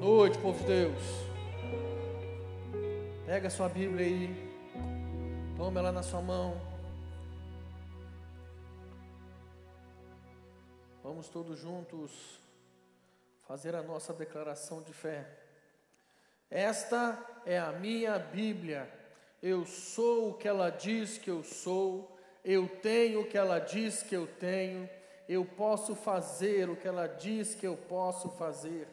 noite, povo de Deus. Pega a sua Bíblia aí, toma ela na sua mão. Vamos todos juntos fazer a nossa declaração de fé. Esta é a minha Bíblia. Eu sou o que ela diz que eu sou, eu tenho o que ela diz que eu tenho, eu posso fazer o que ela diz que eu posso fazer.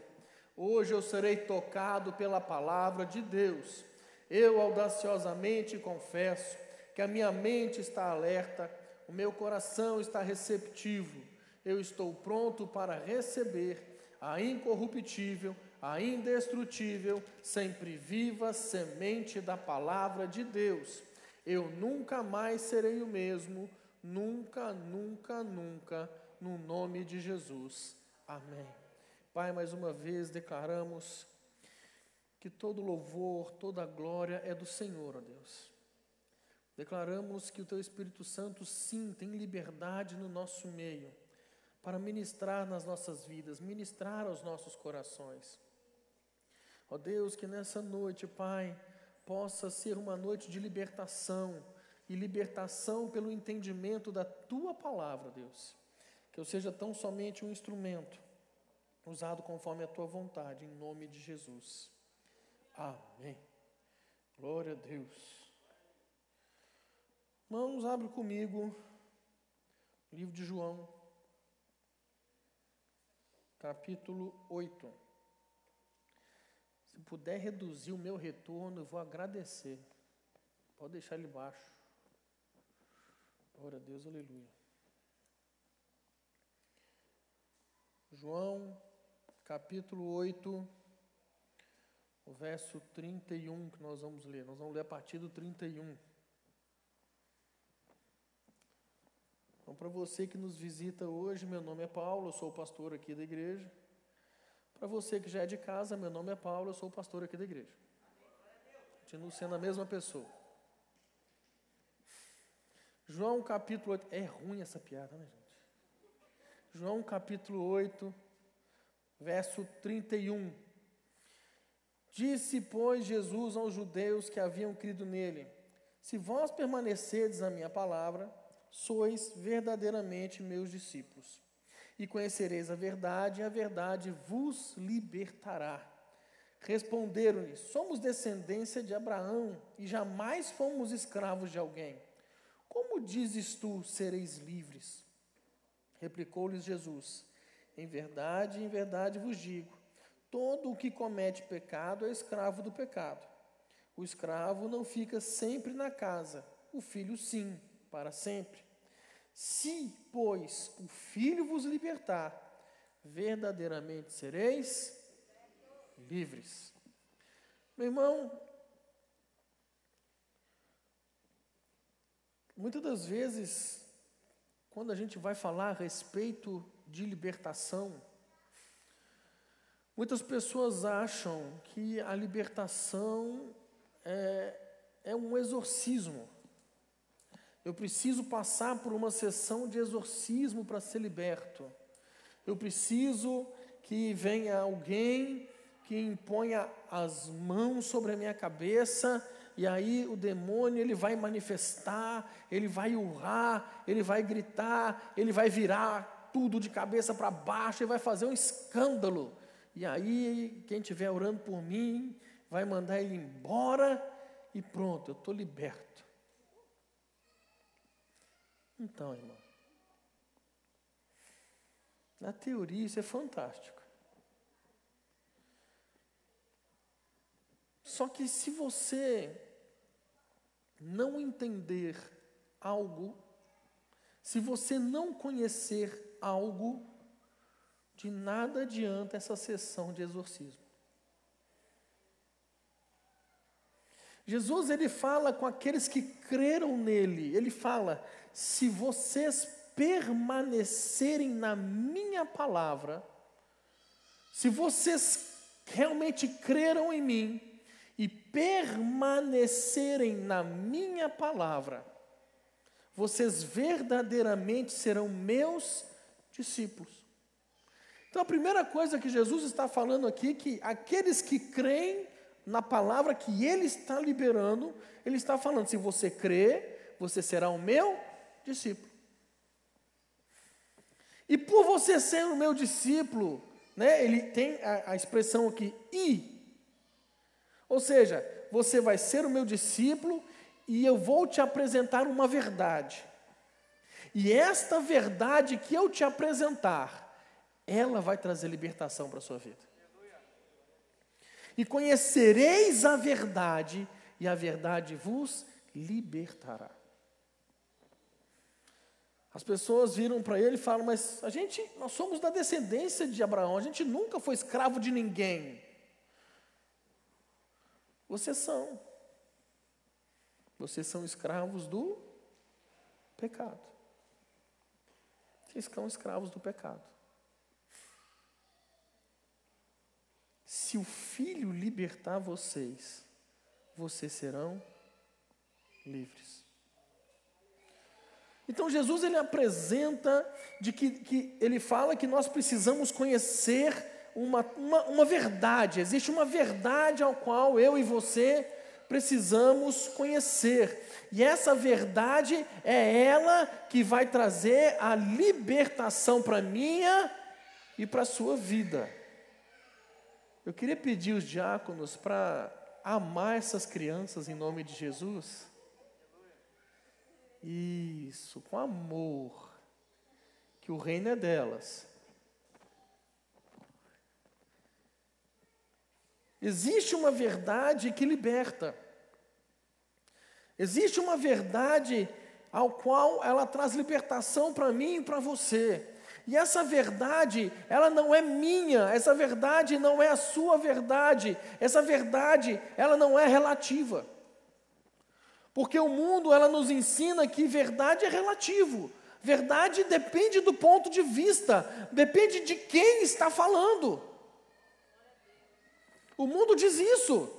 Hoje eu serei tocado pela palavra de Deus. Eu audaciosamente confesso que a minha mente está alerta, o meu coração está receptivo. Eu estou pronto para receber a incorruptível, a indestrutível, sempre viva semente da palavra de Deus. Eu nunca mais serei o mesmo, nunca, nunca, nunca, no nome de Jesus. Amém. Pai, mais uma vez declaramos que todo louvor, toda glória é do Senhor, ó Deus. Declaramos que o Teu Espírito Santo, sim, tem liberdade no nosso meio para ministrar nas nossas vidas, ministrar aos nossos corações. Ó Deus, que nessa noite, Pai, possa ser uma noite de libertação e libertação pelo entendimento da Tua palavra, Deus. Que eu seja tão somente um instrumento usado conforme a tua vontade, em nome de Jesus. Amém. Glória a Deus. Irmãos, abre comigo o livro de João, capítulo 8. Se puder reduzir o meu retorno, eu vou agradecer. Pode deixar ele baixo. Glória a Deus, aleluia. João capítulo 8, o verso 31 que nós vamos ler. Nós vamos ler a partir do 31. Então, para você que nos visita hoje, meu nome é Paulo, eu sou pastor aqui da igreja. Para você que já é de casa, meu nome é Paulo, eu sou pastor aqui da igreja. Continuo sendo a mesma pessoa. João capítulo 8. É ruim essa piada, né, gente? João capítulo 8 verso 31. Disse, pois, Jesus aos judeus que haviam crido nele: Se vós permanecerdes na minha palavra, sois verdadeiramente meus discípulos. E conhecereis a verdade, e a verdade vos libertará. Responderam-lhe: Somos descendência de Abraão e jamais fomos escravos de alguém. Como dizes tu, sereis livres? Replicou-lhes Jesus: em verdade, em verdade vos digo: todo o que comete pecado é escravo do pecado. O escravo não fica sempre na casa, o filho sim, para sempre. Se, pois, o filho vos libertar, verdadeiramente sereis livres. Meu irmão, muitas das vezes, quando a gente vai falar a respeito de libertação. Muitas pessoas acham que a libertação é, é um exorcismo. Eu preciso passar por uma sessão de exorcismo para ser liberto. Eu preciso que venha alguém que imponha as mãos sobre a minha cabeça e aí o demônio ele vai manifestar, ele vai urrar, ele vai gritar, ele vai virar tudo de cabeça para baixo e vai fazer um escândalo. E aí, quem estiver orando por mim, vai mandar ele embora e pronto, eu estou liberto. Então, irmão, na teoria isso é fantástico. Só que se você não entender algo, se você não conhecer algo, de nada adianta essa sessão de exorcismo. Jesus ele fala com aqueles que creram nele. Ele fala: "Se vocês permanecerem na minha palavra, se vocês realmente creram em mim e permanecerem na minha palavra, vocês verdadeiramente serão meus discípulos. Então a primeira coisa que Jesus está falando aqui é que aqueles que creem na palavra que ele está liberando, ele está falando: se você crê, você será o meu discípulo. E por você ser o meu discípulo, né, ele tem a, a expressão aqui, e. Ou seja, você vai ser o meu discípulo e eu vou te apresentar uma verdade. E esta verdade que eu te apresentar, ela vai trazer libertação para a sua vida. E conhecereis a verdade, e a verdade vos libertará. As pessoas viram para ele e falam: Mas a gente, nós somos da descendência de Abraão, a gente nunca foi escravo de ninguém. Vocês são. Vocês são escravos do pecado. Vocês são escravos do pecado. Se o filho libertar vocês, vocês serão livres. Então Jesus ele apresenta de que, que ele fala que nós precisamos conhecer uma, uma, uma verdade, existe uma verdade ao qual eu e você precisamos conhecer. E essa verdade é ela que vai trazer a libertação para a minha e para a sua vida. Eu queria pedir os diáconos para amar essas crianças em nome de Jesus. Isso, com amor, que o reino é delas. Existe uma verdade que liberta. Existe uma verdade ao qual ela traz libertação para mim e para você. E essa verdade, ela não é minha, essa verdade não é a sua verdade, essa verdade, ela não é relativa. Porque o mundo, ela nos ensina que verdade é relativo. Verdade depende do ponto de vista, depende de quem está falando. O mundo diz isso.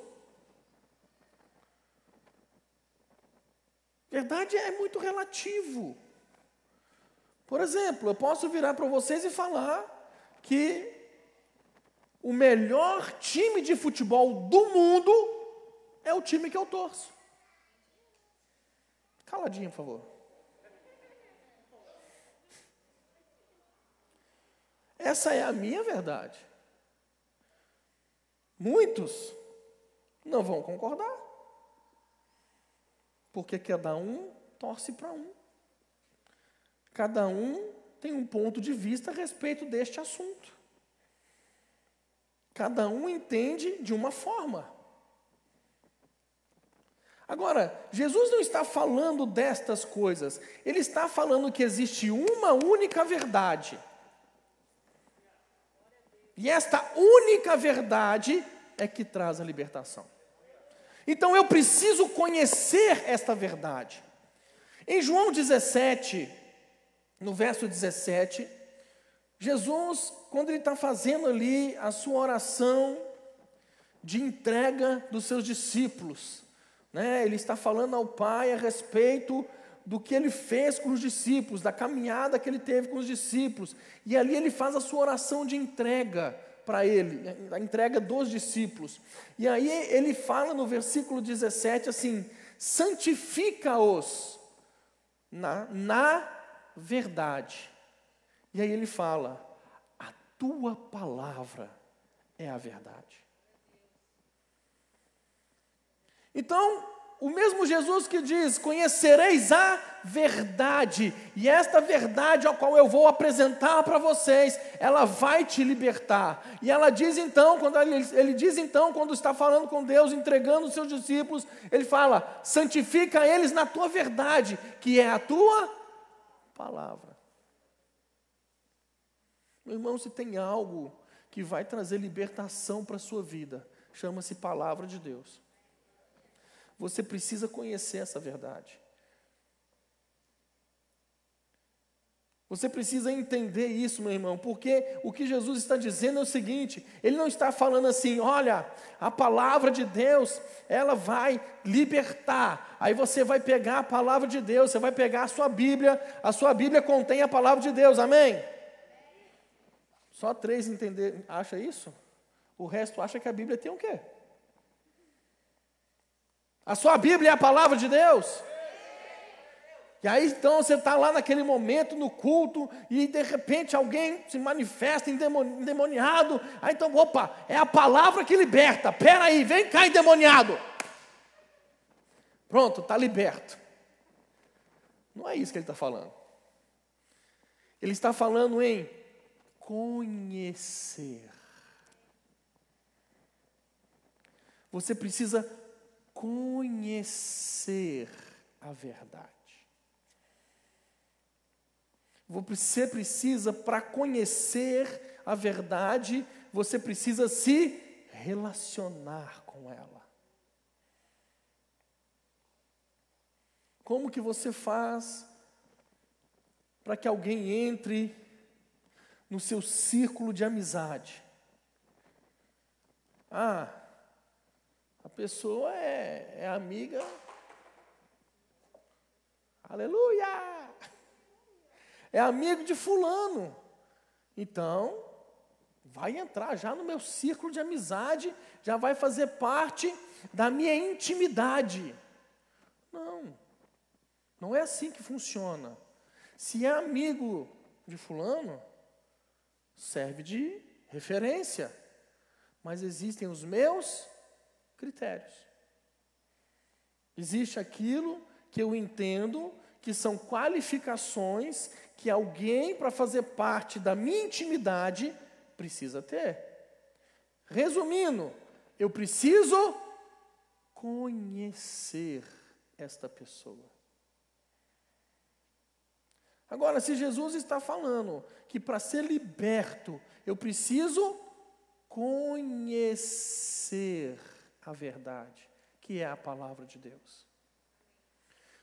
Verdade é muito relativo. Por exemplo, eu posso virar para vocês e falar que o melhor time de futebol do mundo é o time que eu torço. Caladinho, por favor. Essa é a minha verdade. Muitos não vão concordar. Porque cada um torce para um. Cada um tem um ponto de vista a respeito deste assunto. Cada um entende de uma forma. Agora, Jesus não está falando destas coisas, ele está falando que existe uma única verdade. E esta única verdade é que traz a libertação. Então eu preciso conhecer esta verdade. Em João 17, no verso 17, Jesus, quando ele está fazendo ali a sua oração de entrega dos seus discípulos, né, ele está falando ao Pai a respeito do que ele fez com os discípulos, da caminhada que ele teve com os discípulos, e ali ele faz a sua oração de entrega para ele, a entrega dos discípulos. E aí ele fala no versículo 17 assim: santifica-os na, na verdade. E aí ele fala: a tua palavra é a verdade. Então, o mesmo Jesus que diz: Conhecereis a verdade, e esta verdade ao qual eu vou apresentar para vocês, ela vai te libertar. E ela diz então, quando ele, ele diz então, quando está falando com Deus, entregando os seus discípulos, ele fala: santifica eles na tua verdade, que é a tua palavra. Meu irmão, se tem algo que vai trazer libertação para a sua vida, chama-se palavra de Deus. Você precisa conhecer essa verdade. Você precisa entender isso, meu irmão, porque o que Jesus está dizendo é o seguinte: Ele não está falando assim, olha, a palavra de Deus, ela vai libertar. Aí você vai pegar a palavra de Deus, você vai pegar a sua Bíblia, a sua Bíblia contém a palavra de Deus, amém? Só três entender, acha isso? O resto acha que a Bíblia tem o quê? A sua Bíblia é a palavra de Deus? E aí então você está lá naquele momento no culto e de repente alguém se manifesta endemoniado. Aí então, opa, é a palavra que liberta. Pera aí, vem cá endemoniado. Pronto, está liberto. Não é isso que ele está falando. Ele está falando em conhecer. Você precisa conhecer a verdade. Você precisa, para conhecer a verdade, você precisa se relacionar com ela. Como que você faz para que alguém entre no seu círculo de amizade? Ah, pessoa é, é amiga. Aleluia! é amigo de fulano. Então, vai entrar já no meu círculo de amizade, já vai fazer parte da minha intimidade. Não, não é assim que funciona. Se é amigo de fulano, serve de referência. Mas existem os meus critérios. Existe aquilo que eu entendo que são qualificações que alguém, para fazer parte da minha intimidade, precisa ter. Resumindo, eu preciso conhecer esta pessoa. Agora, se Jesus está falando que para ser liberto eu preciso conhecer a verdade, que é a palavra de Deus.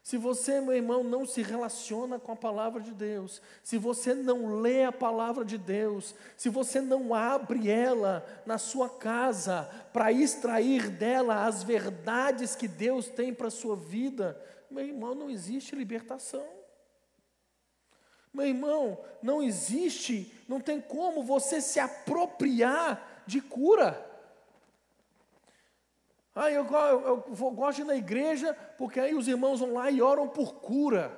Se você, meu irmão, não se relaciona com a palavra de Deus, se você não lê a palavra de Deus, se você não abre ela na sua casa para extrair dela as verdades que Deus tem para a sua vida, meu irmão, não existe libertação. Meu irmão, não existe, não tem como você se apropriar de cura. Ah, eu, eu, eu, gosto de ir na igreja, porque aí os irmãos vão lá e oram por cura.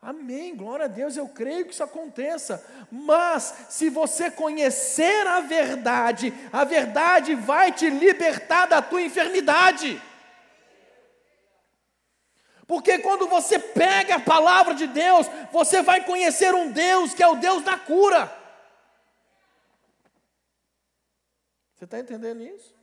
Amém, glória a Deus, eu creio que isso aconteça. Mas, se você conhecer a verdade, a verdade vai te libertar da tua enfermidade. Porque quando você pega a palavra de Deus, você vai conhecer um Deus que é o Deus da cura. Você está entendendo isso?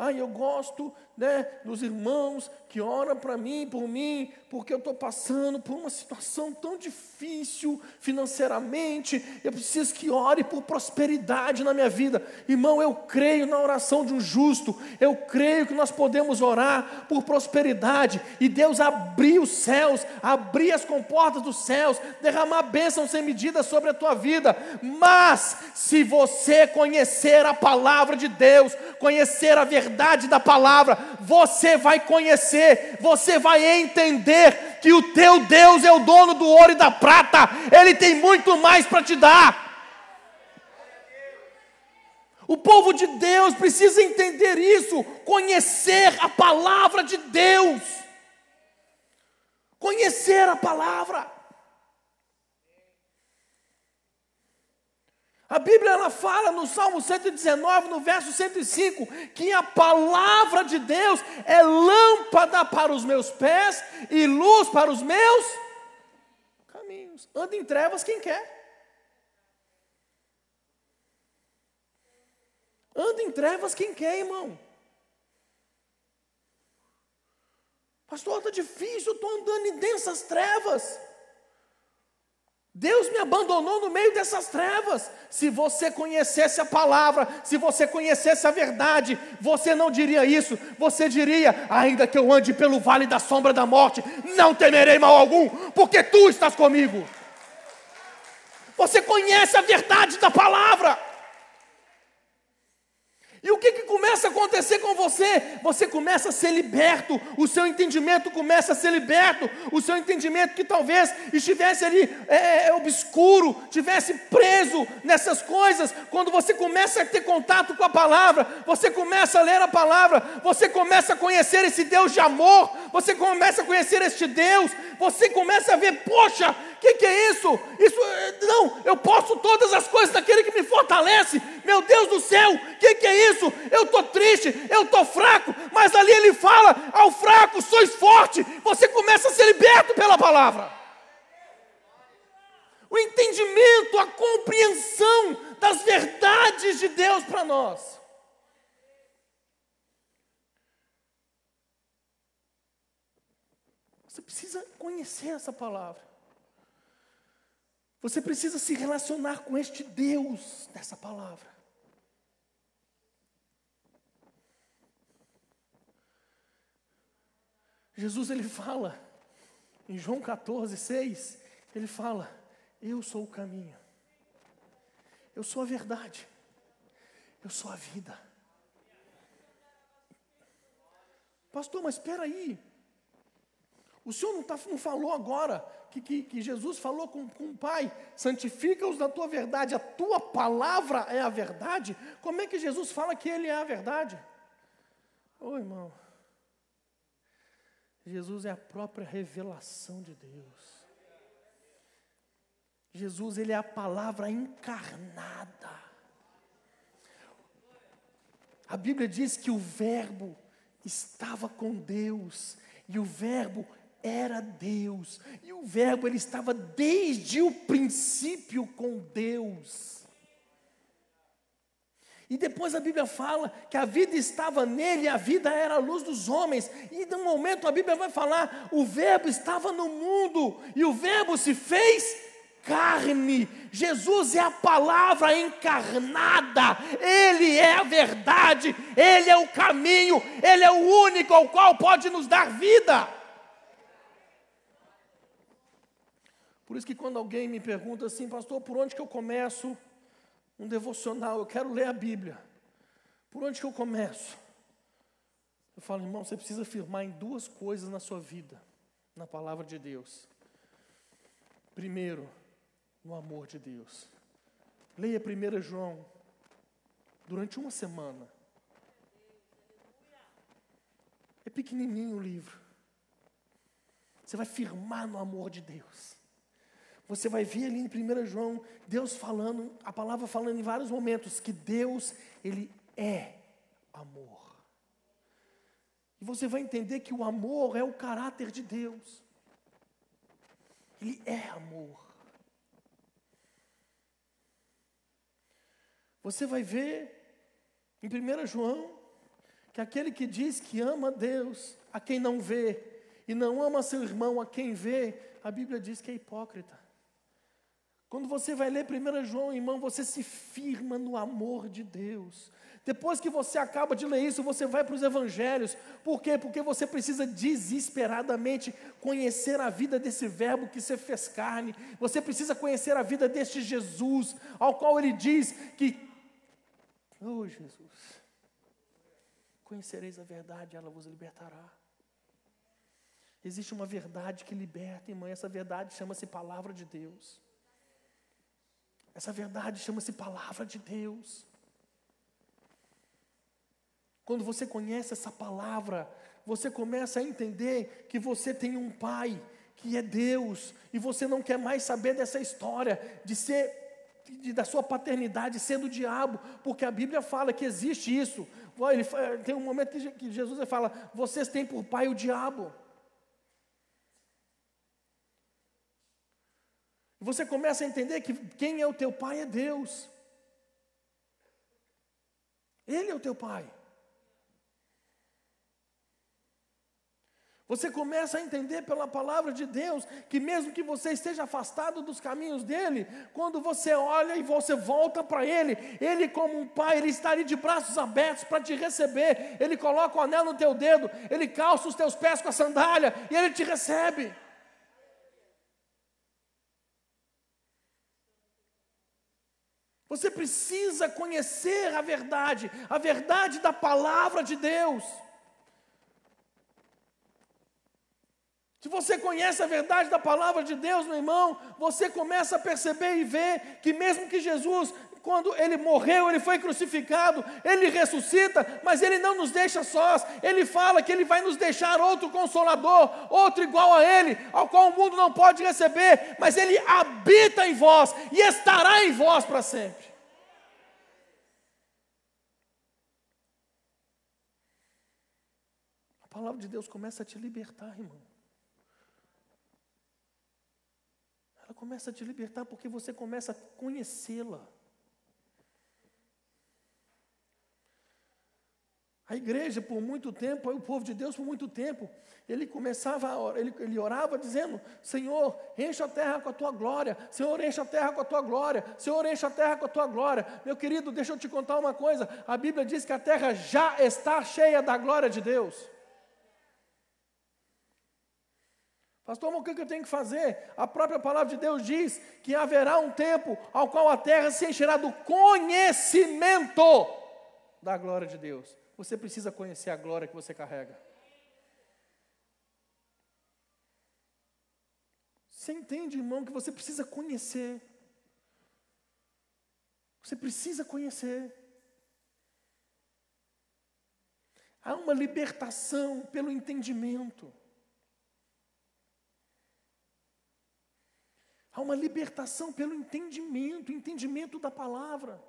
Ah, eu gosto né, dos irmãos que oram para mim, por mim, porque eu estou passando por uma situação tão difícil financeiramente. Eu preciso que ore por prosperidade na minha vida. Irmão, eu creio na oração de um justo. Eu creio que nós podemos orar por prosperidade e Deus abrir os céus, abrir as comportas dos céus, derramar bênção sem medida sobre a tua vida. Mas, se você conhecer a palavra de Deus, conhecer a verdade da palavra, você vai conhecer, você vai entender que o teu Deus é o dono do ouro e da prata, Ele tem muito mais para te dar. O povo de Deus precisa entender isso, conhecer a palavra de Deus, conhecer a palavra. A Bíblia ela fala no Salmo 119, no verso 105, que a palavra de Deus é lâmpada para os meus pés e luz para os meus caminhos. Anda em trevas quem quer. Anda em trevas quem quer, irmão. Pastor, está difícil, eu estou andando em densas trevas. Deus me abandonou no meio dessas trevas. Se você conhecesse a palavra, se você conhecesse a verdade, você não diria isso. Você diria: ainda que eu ande pelo vale da sombra da morte, não temerei mal algum, porque tu estás comigo. Você conhece a verdade da palavra. E o que, que começa a acontecer com você? Você começa a ser liberto, o seu entendimento começa a ser liberto, o seu entendimento que talvez estivesse ali é, é obscuro, tivesse preso nessas coisas, quando você começa a ter contato com a palavra, você começa a ler a palavra, você começa a conhecer esse Deus de amor, você começa a conhecer este Deus, você começa a ver, poxa, que, que, é isso? Isso não, eu posso todas as coisas daquele que me fortalece. Meu Deus do céu, o que, que, é isso? Eu estou triste, eu estou fraco, mas ali ele fala: ao fraco sois forte. Você começa a ser liberto pela palavra. O entendimento, a compreensão das verdades de Deus para nós. Você precisa conhecer essa palavra. Você precisa se relacionar com este Deus dessa palavra. Jesus ele fala em João 14, 6, ele fala: Eu sou o caminho, eu sou a verdade, eu sou a vida. Pastor, mas espera aí, o Senhor não, tá, não falou agora que, que, que, Jesus falou com, com o Pai: santifica-os na tua verdade, a tua palavra é a verdade. Como é que Jesus fala que Ele é a verdade? Ô oh, irmão, Jesus é a própria revelação de Deus. Jesus, Ele é a palavra encarnada. A Bíblia diz que o Verbo estava com Deus e o Verbo era Deus, e o Verbo ele estava desde o princípio com Deus. E depois a Bíblia fala que a vida estava nele, e a vida era a luz dos homens. E de um momento a Bíblia vai falar: o Verbo estava no mundo, e o Verbo se fez carne. Jesus é a palavra encarnada, Ele é a verdade, Ele é o caminho, Ele é o único ao qual pode nos dar vida. Por isso que quando alguém me pergunta assim, pastor, por onde que eu começo um devocional? Eu quero ler a Bíblia. Por onde que eu começo? Eu falo, irmão, você precisa afirmar em duas coisas na sua vida, na palavra de Deus. Primeiro, no amor de Deus. Leia 1 João durante uma semana. É pequenininho o livro. Você vai firmar no amor de Deus. Você vai ver ali em 1 João, Deus falando, a palavra falando em vários momentos, que Deus, Ele é amor. E você vai entender que o amor é o caráter de Deus. Ele é amor. Você vai ver em 1 João que aquele que diz que ama Deus a quem não vê e não ama seu irmão a quem vê, a Bíblia diz que é hipócrita. Quando você vai ler 1 João, irmão, você se firma no amor de Deus. Depois que você acaba de ler isso, você vai para os evangelhos. Por quê? Porque você precisa desesperadamente conhecer a vida desse verbo que se fez carne. Você precisa conhecer a vida deste Jesus, ao qual ele diz que Oh, Jesus. Conhecereis a verdade, ela vos libertará. Existe uma verdade que liberta, irmã, essa verdade chama-se palavra de Deus. Essa verdade chama-se palavra de Deus. Quando você conhece essa palavra, você começa a entender que você tem um pai que é Deus, e você não quer mais saber dessa história de ser de, da sua paternidade sendo o diabo, porque a Bíblia fala que existe isso. Ele, tem um momento que Jesus fala: vocês têm por pai o diabo. Você começa a entender que quem é o teu pai é Deus. Ele é o teu pai. Você começa a entender pela palavra de Deus que, mesmo que você esteja afastado dos caminhos dele, quando você olha e você volta para ele, ele, como um pai, ele está ali de braços abertos para te receber. Ele coloca o anel no teu dedo, ele calça os teus pés com a sandália e ele te recebe. Você precisa conhecer a verdade, a verdade da palavra de Deus. Se você conhece a verdade da palavra de Deus, meu irmão, você começa a perceber e ver que mesmo que Jesus, quando ele morreu, ele foi crucificado, ele ressuscita, mas ele não nos deixa sós. Ele fala que ele vai nos deixar outro consolador, outro igual a ele, ao qual o mundo não pode receber, mas ele habita em vós e estará em vós para sempre. A palavra de Deus começa a te libertar, irmão. começa a te libertar porque você começa a conhecê-la. A igreja, por muito tempo, o povo de Deus, por muito tempo, ele começava, a ele, ele orava dizendo: Senhor, enche a terra com a tua glória, Senhor, enche a terra com a tua glória, Senhor, enche a terra com a tua glória. Meu querido, deixa eu te contar uma coisa: a Bíblia diz que a terra já está cheia da glória de Deus. Pastor, mas o que eu tenho que fazer? A própria palavra de Deus diz que haverá um tempo ao qual a terra se encherá do conhecimento da glória de Deus. Você precisa conhecer a glória que você carrega. Você entende, irmão, que você precisa conhecer. Você precisa conhecer. Há uma libertação pelo entendimento. Há uma libertação pelo entendimento, entendimento da palavra.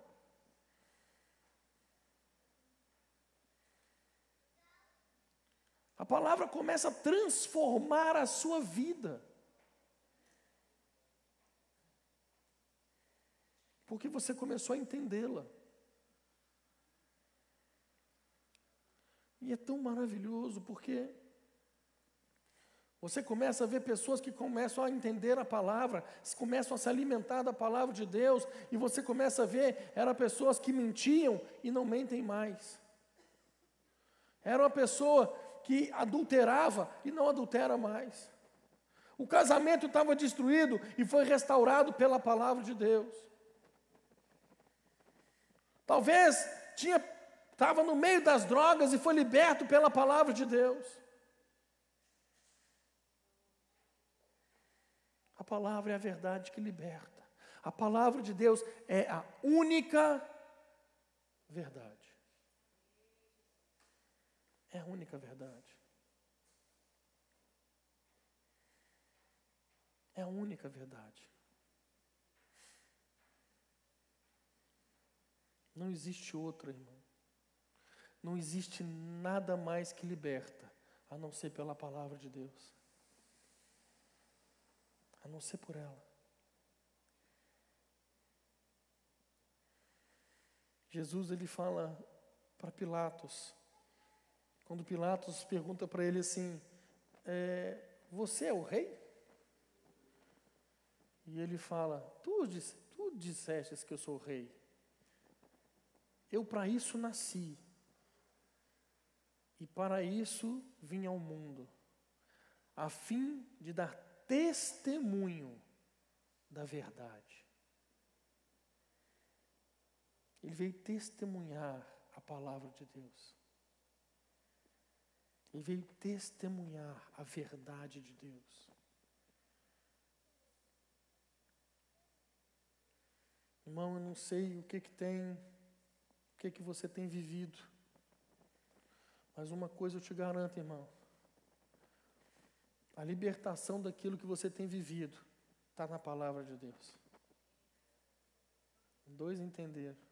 A palavra começa a transformar a sua vida. Porque você começou a entendê-la. E é tão maravilhoso porque você começa a ver pessoas que começam a entender a palavra, começam a se alimentar da palavra de Deus, e você começa a ver, eram pessoas que mentiam e não mentem mais. Era uma pessoa que adulterava e não adultera mais. O casamento estava destruído e foi restaurado pela palavra de Deus. Talvez tinha estava no meio das drogas e foi liberto pela palavra de Deus. palavra é a verdade que liberta. A palavra de Deus é a única verdade. É a única verdade. É a única verdade. Não existe outra, irmão. Não existe nada mais que liberta, a não ser pela palavra de Deus a não ser por ela. Jesus ele fala para Pilatos, quando Pilatos pergunta para ele assim: é, Você é o rei? E ele fala: Tu, disse, tu disseste que eu sou rei. Eu para isso nasci. E para isso vim ao mundo, a fim de dar testemunho da verdade. Ele veio testemunhar a palavra de Deus. Ele veio testemunhar a verdade de Deus. Irmão, eu não sei o que que tem, o que que você tem vivido. Mas uma coisa eu te garanto, irmão. A libertação daquilo que você tem vivido está na palavra de Deus. Dois entenderam.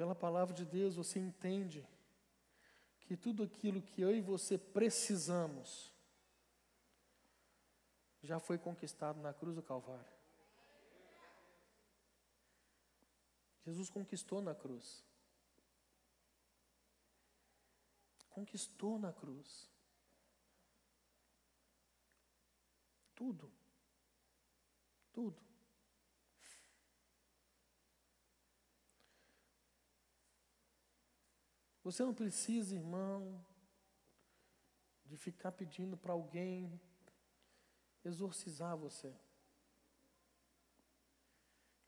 Pela palavra de Deus você entende que tudo aquilo que eu e você precisamos já foi conquistado na cruz do Calvário. Jesus conquistou na cruz. conquistou na cruz. Tudo. Tudo. Você não precisa, irmão, de ficar pedindo para alguém exorcizar você.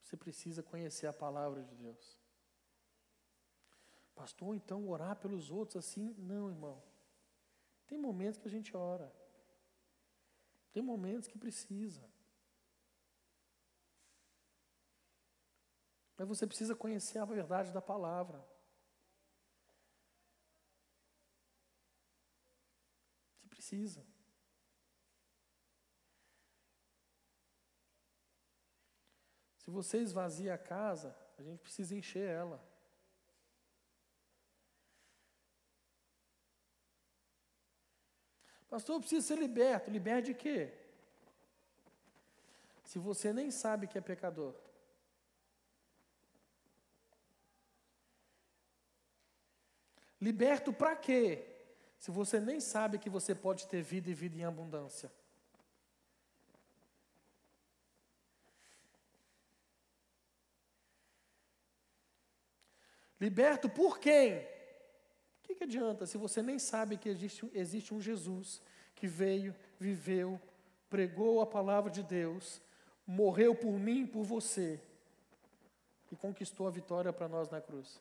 Você precisa conhecer a palavra de Deus. Pastor, então orar pelos outros assim? Não, irmão. Tem momentos que a gente ora. Tem momentos que precisa. Mas você precisa conhecer a verdade da palavra. Você precisa. Se você esvazia a casa, a gente precisa encher ela. Pastor, eu preciso ser liberto. Liberto de quê? Se você nem sabe que é pecador. Liberto para quê? Se você nem sabe que você pode ter vida e vida em abundância. Liberto por quem? O que, que adianta se você nem sabe que existe, existe um Jesus que veio, viveu, pregou a palavra de Deus, morreu por mim e por você e conquistou a vitória para nós na cruz?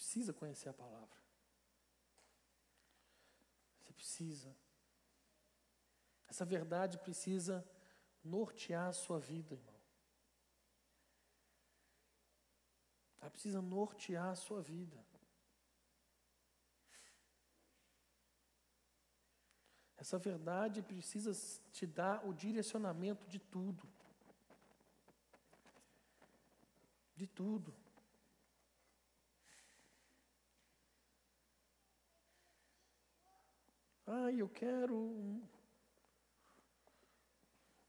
Precisa conhecer a palavra. Você precisa. Essa verdade precisa nortear a sua vida, irmão. Ela precisa nortear a sua vida. Essa verdade precisa te dar o direcionamento de tudo. De tudo. Ah, eu quero um,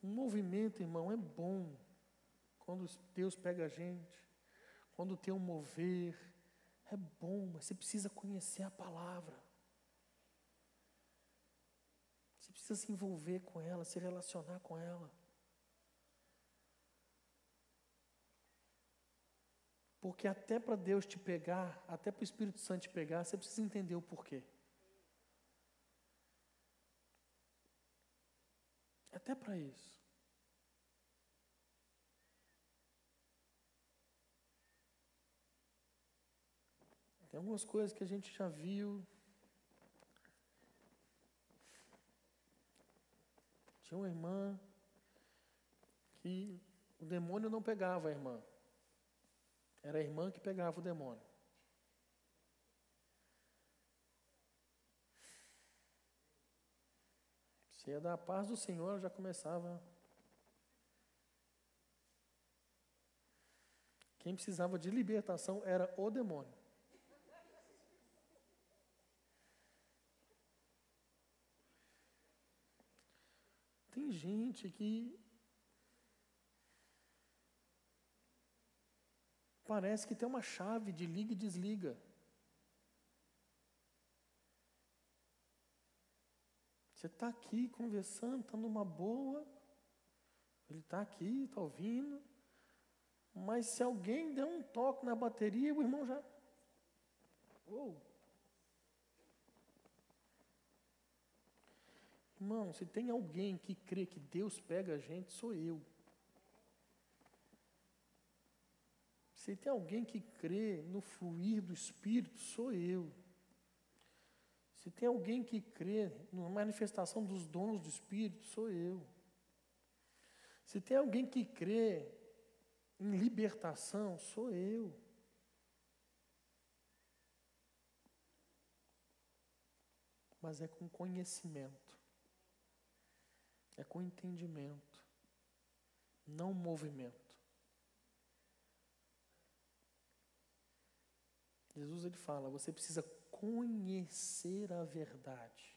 um movimento, irmão, é bom. Quando Deus pega a gente, quando tem um mover, é bom, mas você precisa conhecer a palavra. Você precisa se envolver com ela, se relacionar com ela. Porque até para Deus te pegar, até para o Espírito Santo te pegar, você precisa entender o porquê. Até para isso. Tem algumas coisas que a gente já viu. Tinha uma irmã que o demônio não pegava a irmã. Era a irmã que pegava o demônio. Se ia dar a paz do Senhor, já começava. Quem precisava de libertação era o demônio. Tem gente que parece que tem uma chave de liga e desliga. Você está aqui conversando, está numa boa, ele está aqui, está ouvindo, mas se alguém der um toque na bateria, o irmão já. Uou! Irmão, se tem alguém que crê que Deus pega a gente, sou eu. Se tem alguém que crê no fluir do Espírito, sou eu. Se tem alguém que crê na manifestação dos dons do Espírito, sou eu. Se tem alguém que crê em libertação, sou eu. Mas é com conhecimento, é com entendimento, não movimento. Jesus ele fala: você precisa conhecer a verdade.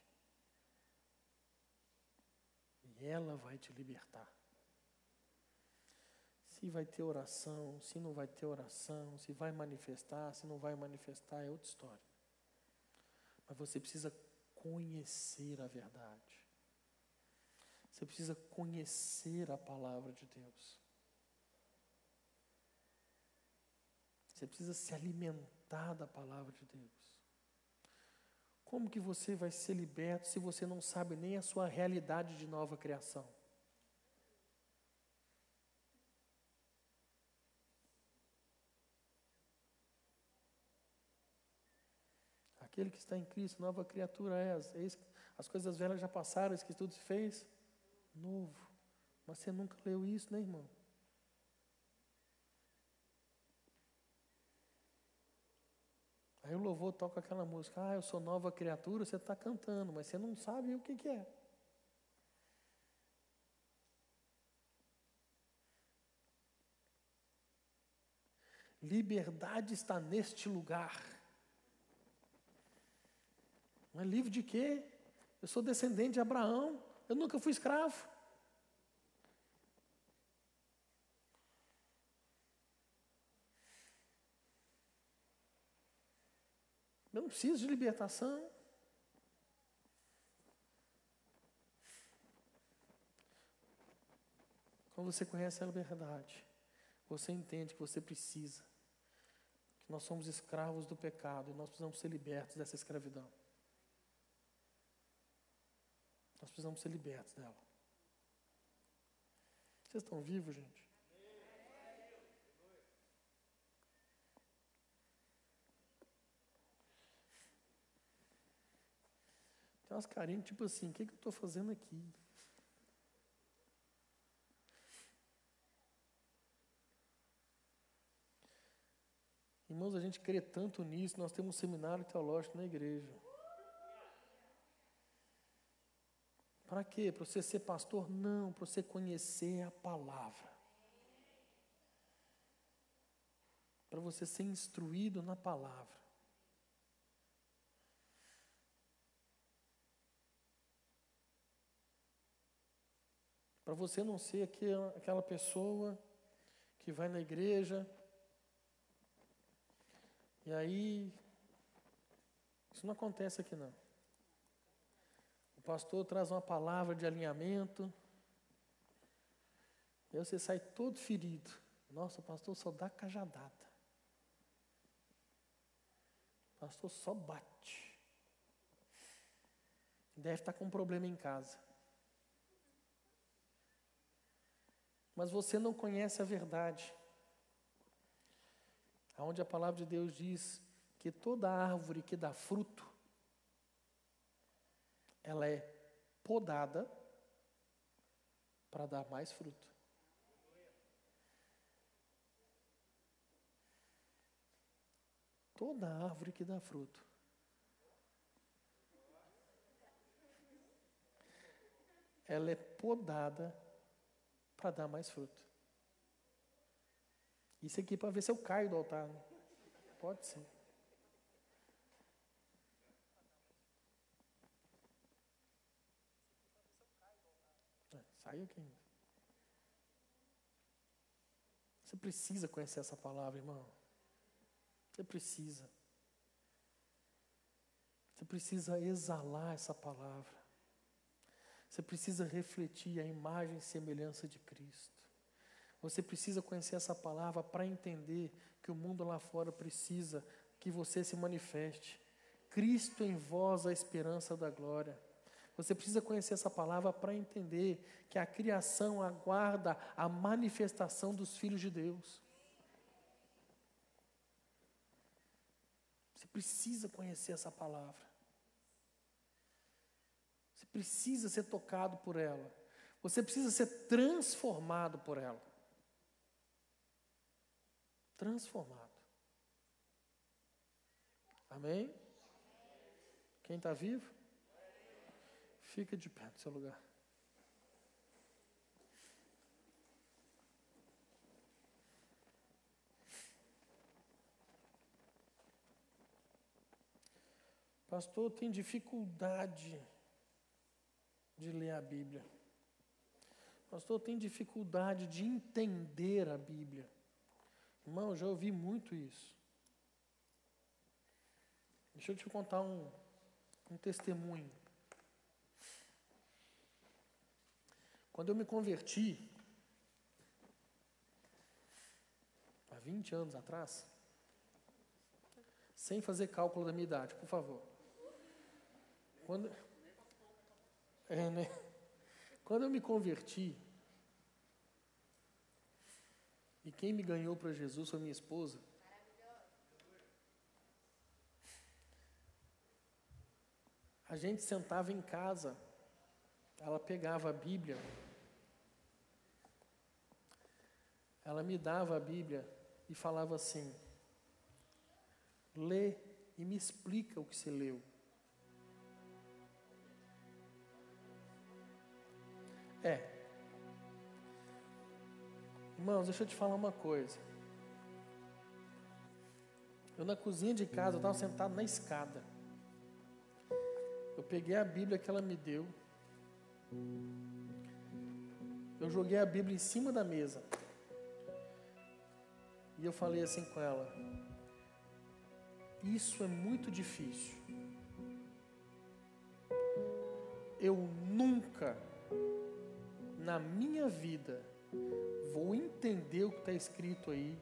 E ela vai te libertar. Se vai ter oração, se não vai ter oração, se vai manifestar, se não vai manifestar, é outra história. Mas você precisa conhecer a verdade. Você precisa conhecer a palavra de Deus. Você precisa se alimentar da palavra de Deus. Como que você vai ser liberto se você não sabe nem a sua realidade de nova criação? Aquele que está em Cristo, nova criatura é. As coisas velhas já passaram, isso que tudo se fez novo. Mas você nunca leu isso, né, irmão? Aí o louvor toca aquela música, ah, eu sou nova criatura, você está cantando, mas você não sabe o que, que é. Liberdade está neste lugar. Mas livre de quê? Eu sou descendente de Abraão, eu nunca fui escravo. Eu não preciso de libertação. Quando você conhece a liberdade, você entende que você precisa, que nós somos escravos do pecado e nós precisamos ser libertos dessa escravidão. Nós precisamos ser libertos dela. Vocês estão vivos, gente? Umas carinhas tipo assim, o que, que eu estou fazendo aqui? Irmãos, a gente crê tanto nisso, nós temos um seminário teológico na igreja. Para quê? Para você ser pastor? Não, para você conhecer a palavra. Para você ser instruído na palavra. Para você não ser aquela pessoa que vai na igreja e aí. Isso não acontece aqui não. O pastor traz uma palavra de alinhamento. E aí você sai todo ferido. Nossa, o pastor só dá cajadada. O pastor só bate. Deve estar com um problema em casa. Mas você não conhece a verdade. Onde a palavra de Deus diz que toda árvore que dá fruto, ela é podada para dar mais fruto. Toda árvore que dá fruto. Ela é podada para dar mais fruto. Isso aqui para ver se eu caio do altar. Né? Pode ser. É, sai aqui. Você precisa conhecer essa palavra, irmão. Você precisa. Você precisa exalar essa palavra. Você precisa refletir a imagem e semelhança de Cristo. Você precisa conhecer essa palavra para entender que o mundo lá fora precisa que você se manifeste. Cristo em vós a esperança da glória. Você precisa conhecer essa palavra para entender que a criação aguarda a manifestação dos filhos de Deus. Você precisa conhecer essa palavra. Precisa ser tocado por ela. Você precisa ser transformado por ela. Transformado. Amém? Quem está vivo? Fica de pé no seu lugar. Pastor, tem dificuldade de ler a Bíblia. Pastor, tem dificuldade de entender a Bíblia. Irmão, eu já ouvi muito isso. Deixa eu te contar um, um testemunho. Quando eu me converti, há 20 anos atrás, Sem fazer cálculo da minha idade, por favor. Quando, é, né? Quando eu me converti, e quem me ganhou para Jesus foi minha esposa. A gente sentava em casa, ela pegava a Bíblia, ela me dava a Bíblia e falava assim: lê e me explica o que você leu. É. Irmãos, deixa eu te falar uma coisa. Eu na cozinha de casa, eu estava sentado na escada. Eu peguei a Bíblia que ela me deu. Eu joguei a Bíblia em cima da mesa. E eu falei assim com ela: Isso é muito difícil. Eu nunca na minha vida, vou entender o que está escrito aí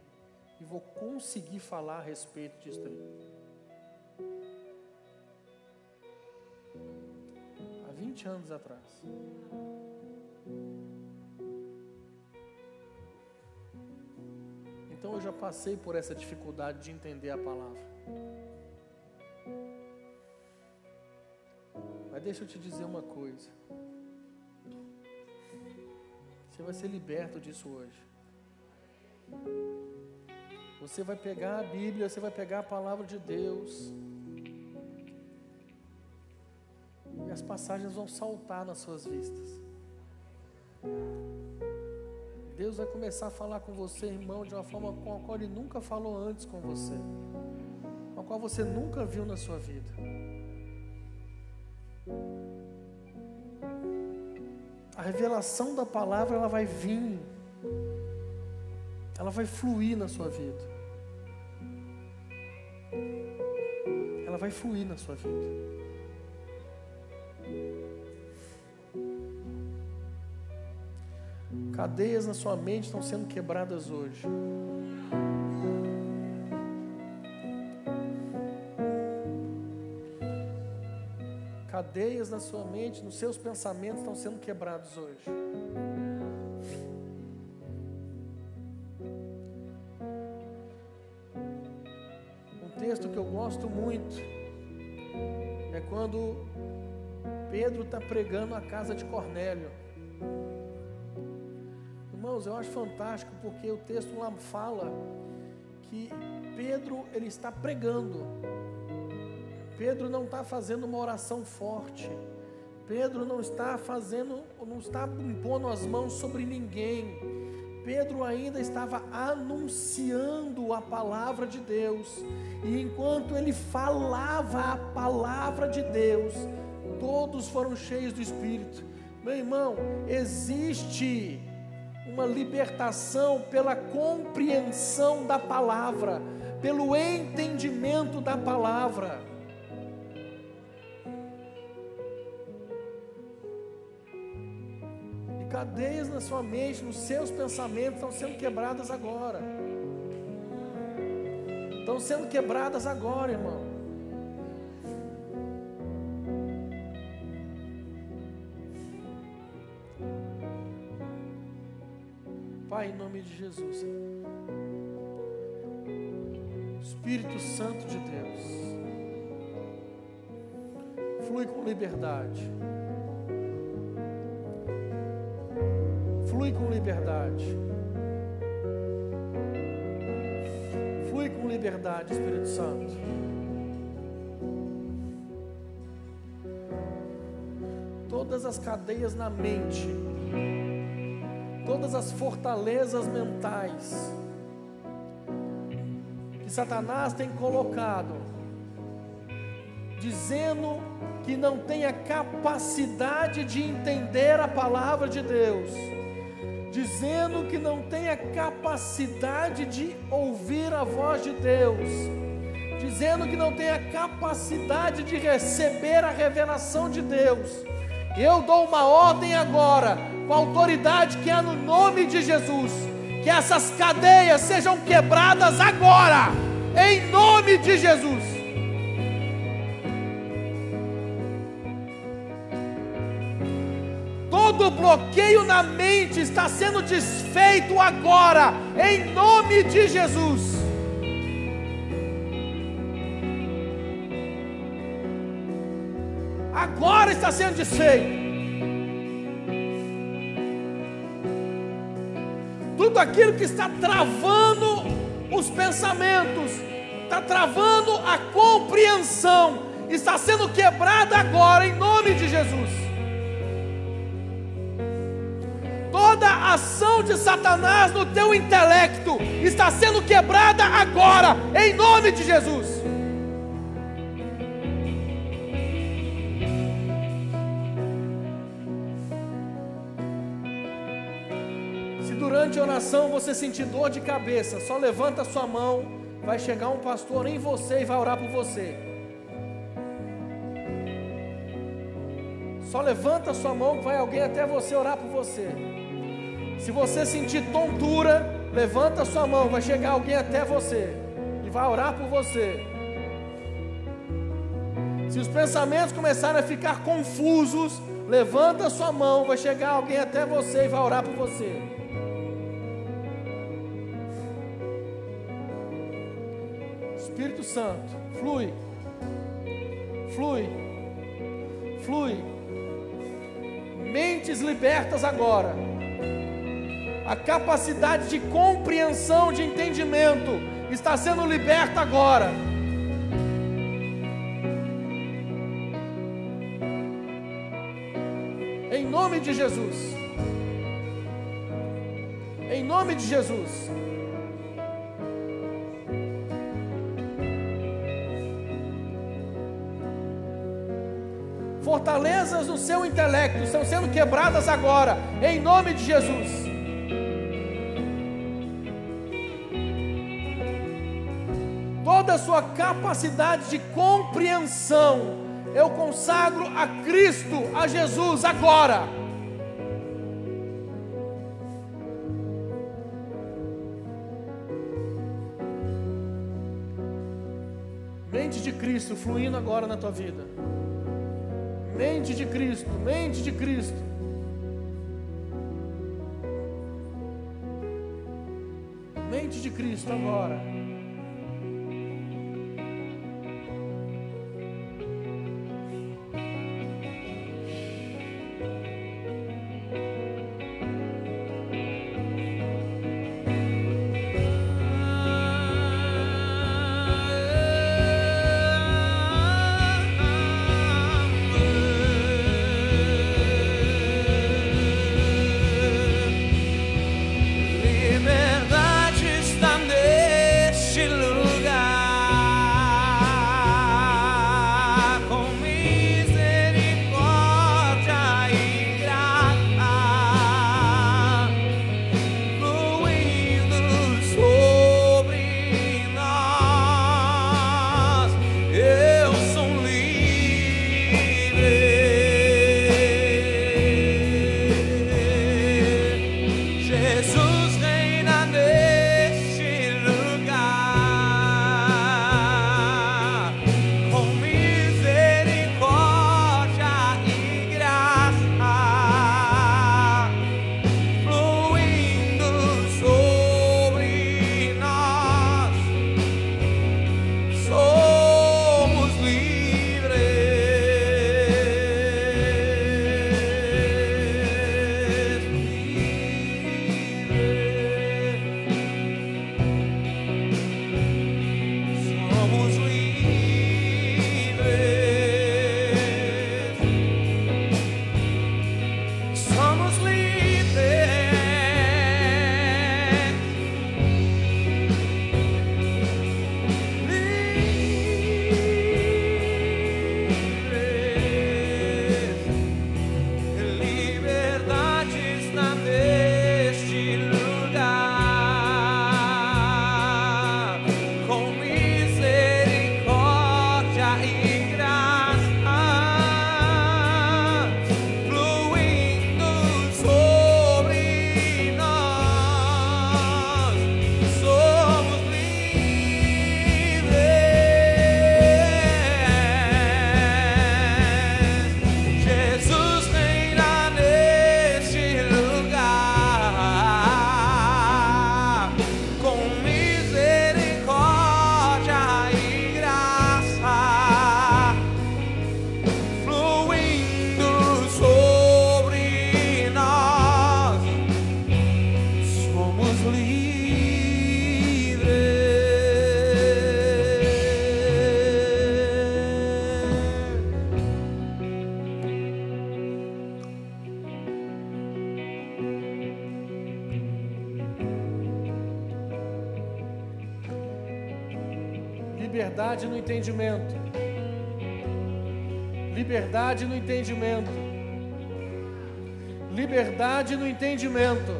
e vou conseguir falar a respeito disso aí. Há 20 anos atrás. Então eu já passei por essa dificuldade de entender a palavra. Mas deixa eu te dizer uma coisa. Você vai ser liberto disso hoje. Você vai pegar a Bíblia, você vai pegar a palavra de Deus. E as passagens vão saltar nas suas vistas. Deus vai começar a falar com você, irmão, de uma forma com a qual Ele nunca falou antes com você, com a qual você nunca viu na sua vida. A revelação da palavra ela vai vir, ela vai fluir na sua vida. Ela vai fluir na sua vida. Cadeias na sua mente estão sendo quebradas hoje. Cadeias na sua mente, nos seus pensamentos estão sendo quebrados hoje. Um texto que eu gosto muito é quando Pedro está pregando a casa de Cornélio. Irmãos, eu acho fantástico porque o texto lá fala que Pedro ele está pregando Pedro não está fazendo uma oração forte. Pedro não está fazendo, não está impondo as mãos sobre ninguém. Pedro ainda estava anunciando a palavra de Deus. E enquanto ele falava a palavra de Deus, todos foram cheios do Espírito. Meu irmão, existe uma libertação pela compreensão da palavra, pelo entendimento da palavra. Cadeias na sua mente, nos seus pensamentos estão sendo quebradas agora. Estão sendo quebradas agora, irmão. Pai, em nome de Jesus, Espírito Santo de Deus, flui com liberdade. Flui com liberdade. Flui com liberdade, Espírito Santo. Todas as cadeias na mente, todas as fortalezas mentais que Satanás tem colocado, dizendo que não tem a capacidade de entender a palavra de Deus dizendo que não tem a capacidade de ouvir a voz de Deus, dizendo que não tem a capacidade de receber a revelação de Deus. Eu dou uma ordem agora, com a autoridade que há no nome de Jesus, que essas cadeias sejam quebradas agora, em nome de Jesus. Todo bloqueio na mente está sendo desfeito agora, em nome de Jesus. Agora está sendo desfeito. Tudo aquilo que está travando os pensamentos, está travando a compreensão, está sendo quebrada agora, em nome de Jesus. Toda ação de Satanás no teu intelecto está sendo quebrada agora, em nome de Jesus. Se durante a oração você sentir dor de cabeça, só levanta sua mão, vai chegar um pastor em você e vai orar por você. Só levanta sua mão vai alguém até você orar por você. Se você sentir tontura, levanta sua mão, vai chegar alguém até você e vai orar por você. Se os pensamentos começarem a ficar confusos, levanta sua mão, vai chegar alguém até você e vai orar por você. Espírito Santo, flui, flui, flui. Mentes libertas agora a capacidade de compreensão, de entendimento, está sendo liberta agora. Em nome de Jesus. Em nome de Jesus. Fortalezas no seu intelecto estão sendo quebradas agora, em nome de Jesus. A sua capacidade de compreensão, eu consagro a Cristo, a Jesus, agora. Mente de Cristo fluindo agora na tua vida. Mente de Cristo, mente de Cristo. Mente de Cristo agora. Liberdade no entendimento. Liberdade no entendimento. Liberdade no entendimento.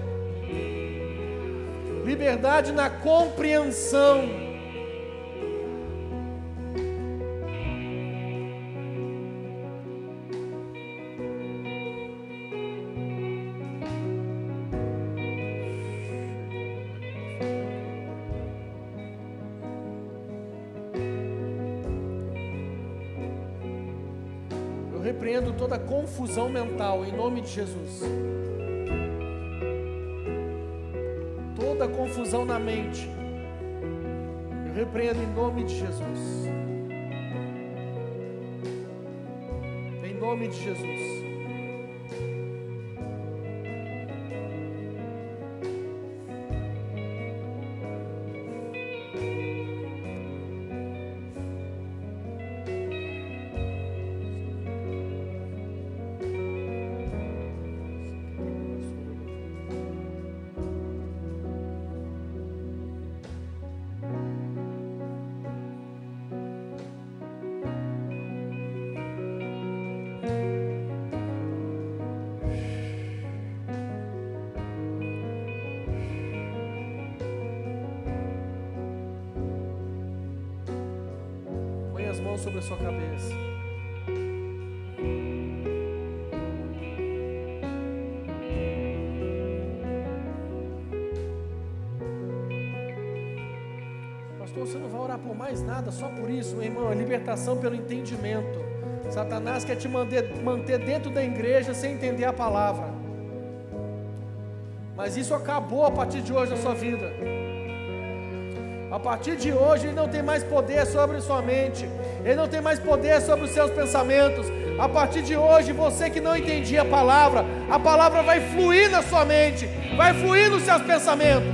Liberdade na compreensão. Confusão mental em nome de Jesus. Toda confusão na mente, eu repreendo em nome de Jesus. Em nome de Jesus. Sobre a sua cabeça. Pastor, você não vai orar por mais nada, só por isso, meu irmão. É libertação pelo entendimento. Satanás quer te manter, manter dentro da igreja sem entender a palavra. Mas isso acabou a partir de hoje na sua vida. Partir de hoje, ele não tem mais poder sobre sua mente, ele não tem mais poder sobre os seus pensamentos. A partir de hoje, você que não entendia a palavra, a palavra vai fluir na sua mente, vai fluir nos seus pensamentos.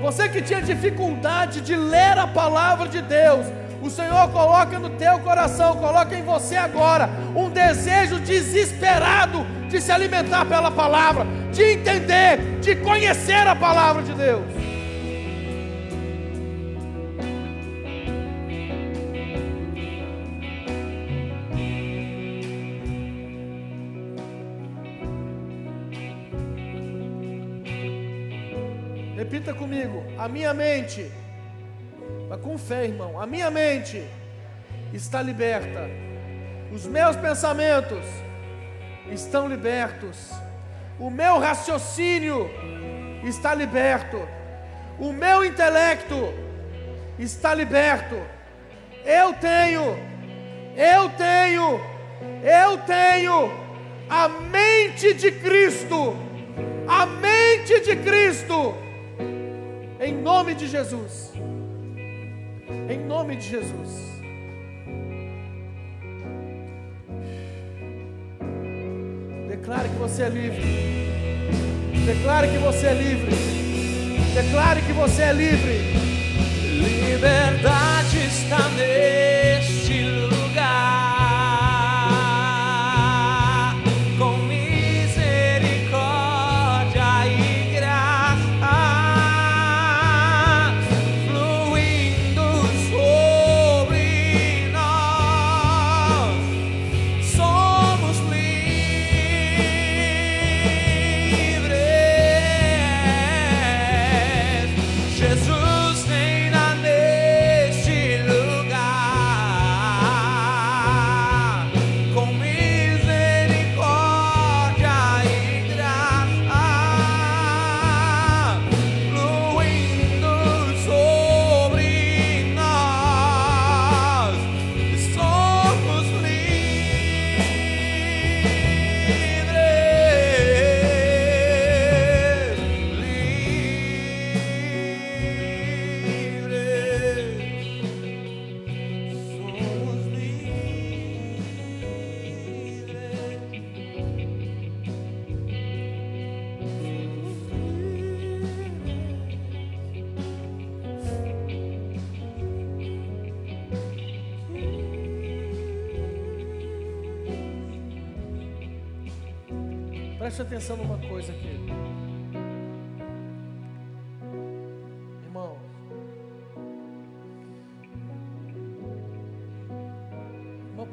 Você que tinha dificuldade de ler a palavra de Deus, o Senhor coloca no teu coração, coloca em você agora um desejo desesperado de se alimentar pela palavra, de entender, de conhecer a palavra de Deus. Repita comigo, a minha mente mas com fé, irmão. A minha mente está liberta. Os meus pensamentos estão libertos. O meu raciocínio está liberto. O meu intelecto está liberto. Eu tenho, eu tenho, eu tenho a mente de Cristo. A mente de Cristo. Em nome de Jesus. Em nome de Jesus. Declare que você é livre. Declare que você é livre. Declare que você é livre. Liberdade está nele.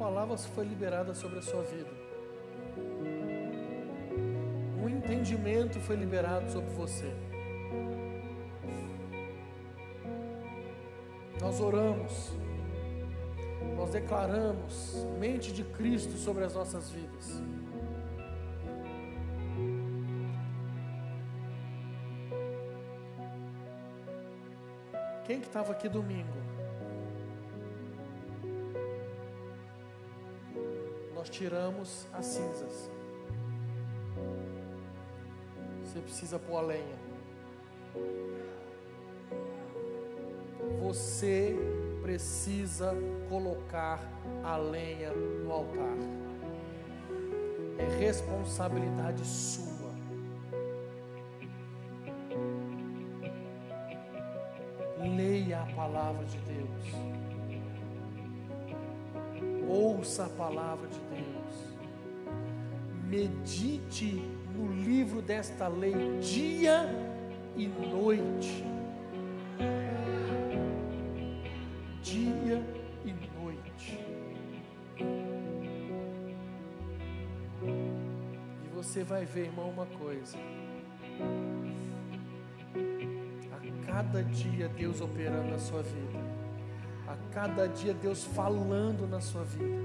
Palavra foi liberada sobre a sua vida. Um entendimento foi liberado sobre você. Nós oramos, nós declaramos mente de Cristo sobre as nossas vidas. Quem que estava aqui domingo? Tiramos as cinzas. Você precisa pôr a lenha. Você precisa colocar a lenha no altar. É responsabilidade sua. Leia a palavra de Deus. Ouça a palavra de. Medite no livro desta lei dia e noite. Dia e noite. E você vai ver, irmão, uma coisa cada dia Deus operando na sua vida, a cada dia Deus falando na sua vida,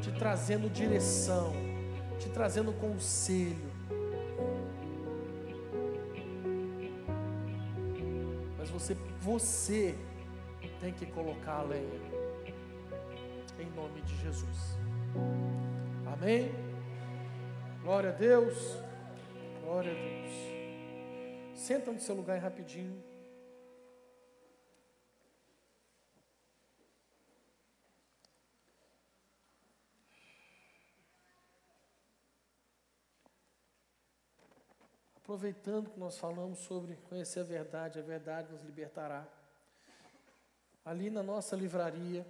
te trazendo direção, te trazendo conselho. Mas você, você tem que colocar a lenha, em nome de Jesus. Amém? Glória a Deus. Glória a Deus. Senta no seu lugar rapidinho. Aproveitando que nós falamos sobre conhecer a verdade, a verdade nos libertará. Ali na nossa livraria,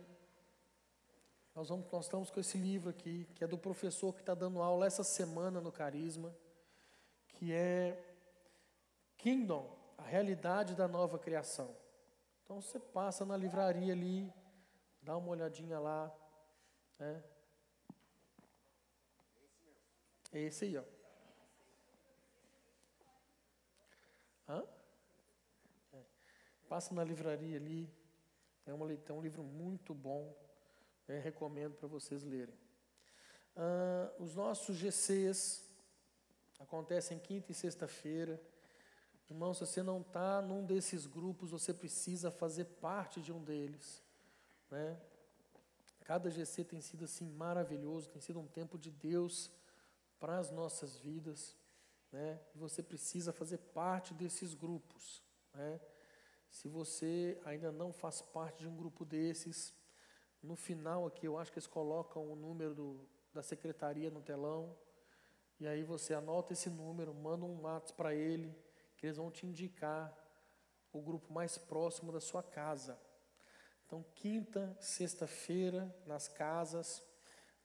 nós, vamos, nós estamos com esse livro aqui, que é do professor que está dando aula essa semana no Carisma, que é Kingdom, a realidade da nova criação. Então você passa na livraria ali, dá uma olhadinha lá. Né? É esse aí, ó. Hã? É. Passa na livraria ali. É, uma, é um livro muito bom. Né? Recomendo para vocês lerem. Os nossos GCs acontecem quinta e sexta-feira. Irmão, se você não está num desses grupos, você precisa fazer parte de um deles. Né? Cada GC tem sido assim maravilhoso, tem sido um tempo de Deus para as nossas vidas. Né? E você precisa fazer parte desses grupos. Né? Se você ainda não faz parte de um grupo desses, no final aqui eu acho que eles colocam o número do, da secretaria no telão. E aí você anota esse número, manda um WhatsApp para ele que eles vão te indicar o grupo mais próximo da sua casa. Então, quinta, sexta-feira, nas casas.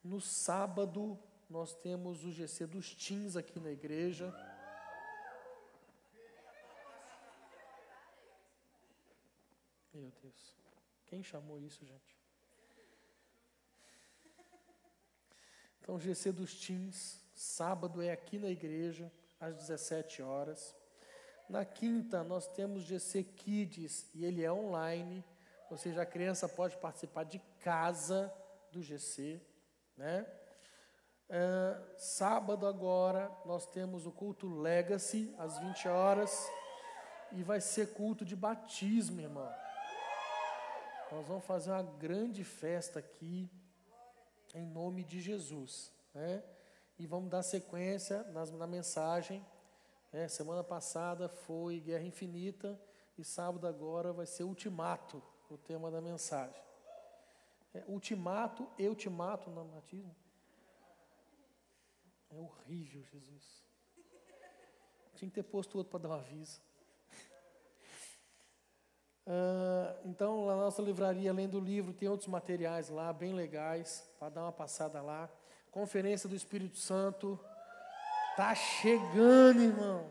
No sábado, nós temos o GC dos Teens aqui na igreja. Meu Deus, quem chamou isso, gente? Então, GC dos Teens, sábado é aqui na igreja, às 17 horas. Na quinta, nós temos GC Kids e ele é online, ou seja, a criança pode participar de casa do GC. Né? É, sábado agora, nós temos o culto Legacy, às 20 horas, e vai ser culto de batismo, irmão. Nós vamos fazer uma grande festa aqui, em nome de Jesus. Né? E vamos dar sequência nas, na mensagem é, semana passada foi Guerra Infinita e sábado agora vai ser Ultimato, o tema da mensagem. É, ultimato e ultimato no batismo. É horrível, Jesus. Tinha que ter posto outro para dar um aviso. Uh, então, na nossa livraria, além do livro, tem outros materiais lá, bem legais, para dar uma passada lá. Conferência do Espírito Santo, Está chegando, irmão.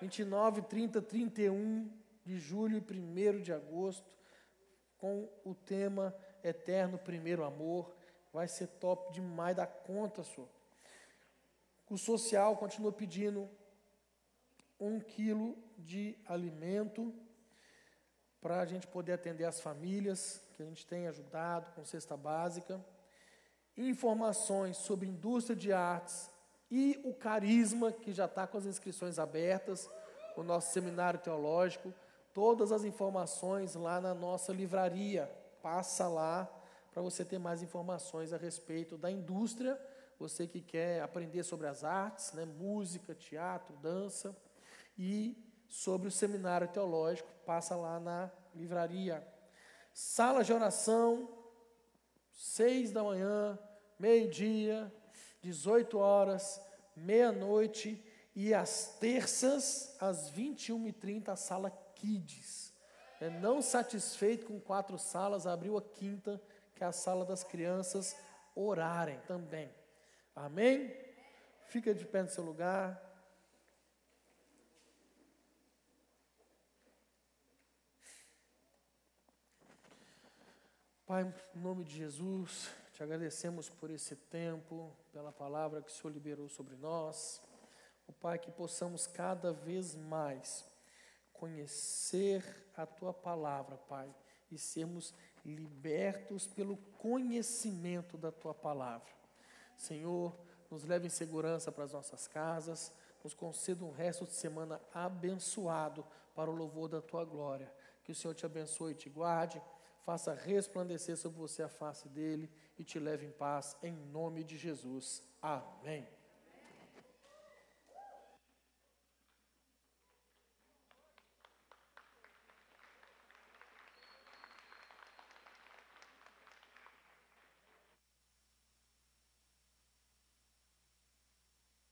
29, 30, 31 de julho e 1 de agosto, com o tema Eterno Primeiro Amor. Vai ser top demais da conta, senhor. O social continua pedindo um quilo de alimento para a gente poder atender as famílias que a gente tem ajudado com cesta básica. Informações sobre indústria de artes e o carisma, que já está com as inscrições abertas, o nosso seminário teológico. Todas as informações lá na nossa livraria. Passa lá para você ter mais informações a respeito da indústria você que quer aprender sobre as artes, né, música, teatro, dança, e sobre o seminário teológico, passa lá na livraria. Sala de oração, seis da manhã, meio-dia, 18 horas, meia-noite, e às terças, às 21h30, a sala Kids. É, não satisfeito com quatro salas, abriu a quinta, que é a sala das crianças orarem também. Amém? Fica de pé no seu lugar. Pai, em nome de Jesus, te agradecemos por esse tempo, pela palavra que o Senhor liberou sobre nós. O Pai, que possamos cada vez mais conhecer a tua palavra, Pai, e sermos libertos pelo conhecimento da tua palavra. Senhor, nos leve em segurança para as nossas casas, nos conceda um resto de semana abençoado para o louvor da tua glória. Que o Senhor te abençoe e te guarde, faça resplandecer sobre você a face dele e te leve em paz, em nome de Jesus. Amém.